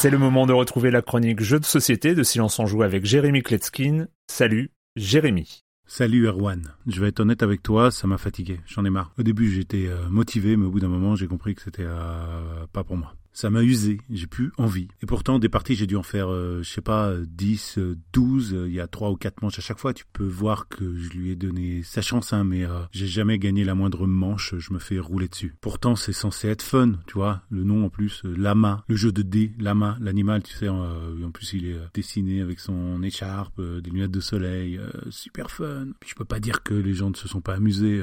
C'est le moment de retrouver la chronique Jeux de société de Silence en Joue avec Jérémy Kletskin. Salut, Jérémy. Salut Erwan, je vais être honnête avec toi, ça m'a fatigué, j'en ai marre. Au début j'étais euh, motivé, mais au bout d'un moment j'ai compris que c'était euh, pas pour moi. Ça m'a usé, j'ai plus envie. Et pourtant, des parties, j'ai dû en faire, euh, je sais pas, 10, 12, il y a 3 ou 4 manches à chaque fois. Tu peux voir que je lui ai donné sa chance, hein, mais euh, j'ai jamais gagné la moindre manche, je me fais rouler dessus. Pourtant, c'est censé être fun, tu vois. Le nom en plus, euh, Lama, le jeu de dés, Lama, l'animal, tu sais, euh, en plus il est dessiné avec son écharpe, des lunettes de soleil, super fun. Je peux pas dire que les gens ne se sont pas amusés,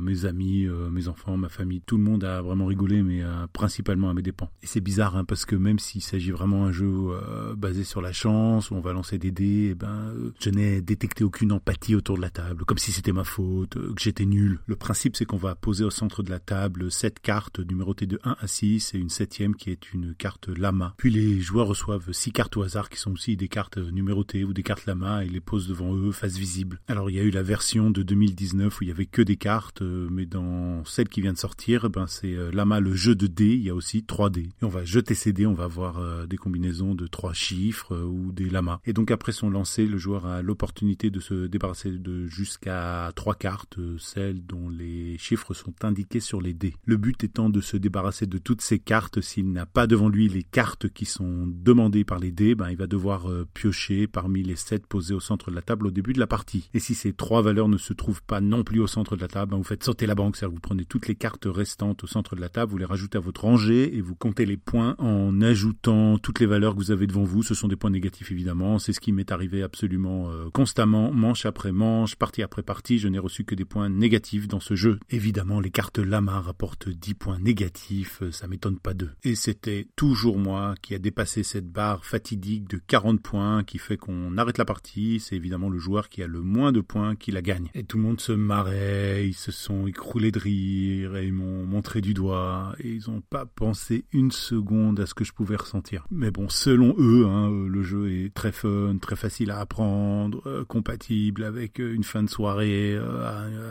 mes amis, mes enfants, ma famille, tout le monde a vraiment rigolé, mais principalement à mes dépens c'est bizarre hein, parce que même s'il s'agit vraiment d'un jeu euh, basé sur la chance où on va lancer des dés, eh ben euh, je n'ai détecté aucune empathie autour de la table, comme si c'était ma faute, euh, que j'étais nul. Le principe c'est qu'on va poser au centre de la table sept cartes numérotées de 1 à 6 et une septième qui est une carte lama. Puis les joueurs reçoivent six cartes au hasard qui sont aussi des cartes numérotées ou des cartes lama et les posent devant eux face visible. Alors il y a eu la version de 2019 où il y avait que des cartes, mais dans celle qui vient de sortir, eh ben c'est lama le jeu de dés, il y a aussi 3 dés on va jeter ces dés, on va voir euh, des combinaisons de trois chiffres euh, ou des lamas. Et donc après son lancer, le joueur a l'opportunité de se débarrasser de jusqu'à trois cartes, euh, celles dont les chiffres sont indiqués sur les dés. Le but étant de se débarrasser de toutes ces cartes. S'il n'a pas devant lui les cartes qui sont demandées par les dés, ben, il va devoir piocher parmi les sept posées au centre de la table au début de la partie. Et si ces trois valeurs ne se trouvent pas non plus au centre de la table, ben, vous faites sauter la banque, c'est-à-dire vous prenez toutes les cartes restantes au centre de la table, vous les rajoutez à votre rangée et vous comptez les points en ajoutant toutes les valeurs que vous avez devant vous. Ce sont des points négatifs évidemment. C'est ce qui m'est arrivé absolument euh, constamment, manche après manche, partie après partie. Je n'ai reçu que des points négatifs dans ce jeu. Évidemment, les cartes Lama rapportent 10 points négatifs. Euh, ça m'étonne pas d'eux. Et c'était toujours moi qui a dépassé cette barre fatidique de 40 points qui fait qu'on arrête la partie. C'est évidemment le joueur qui a le moins de points qui la gagne. Et tout le monde se marrait, ils se sont écroulés de rire et ils m'ont montré du doigt ils n'ont pas pensé une seconde à ce que je pouvais ressentir. Mais bon, selon eux, hein, euh, le jeu est très fun, très facile à apprendre, euh, compatible avec euh, une fin de soirée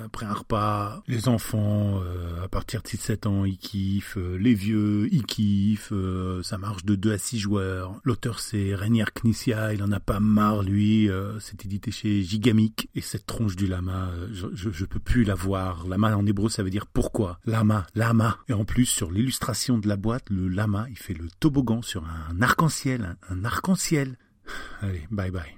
après un repas. Les enfants, à partir de 6-7 ans, ils kiffent. les vieux, ils kiffent. ça marche de 2 à 6 joueurs. L'auteur, c'est Rainier Knissia. Il en a pas marre, lui. c'est édité chez Gigamic. Et cette tronche du lama, je, je, je peux plus la voir. Lama en hébreu, ça veut dire pourquoi? Lama, lama. Et en plus, sur l'illustration de la boîte, le lama, il fait le toboggan sur un arc-en-ciel, un, arc-en-ciel. Allez, bye bye.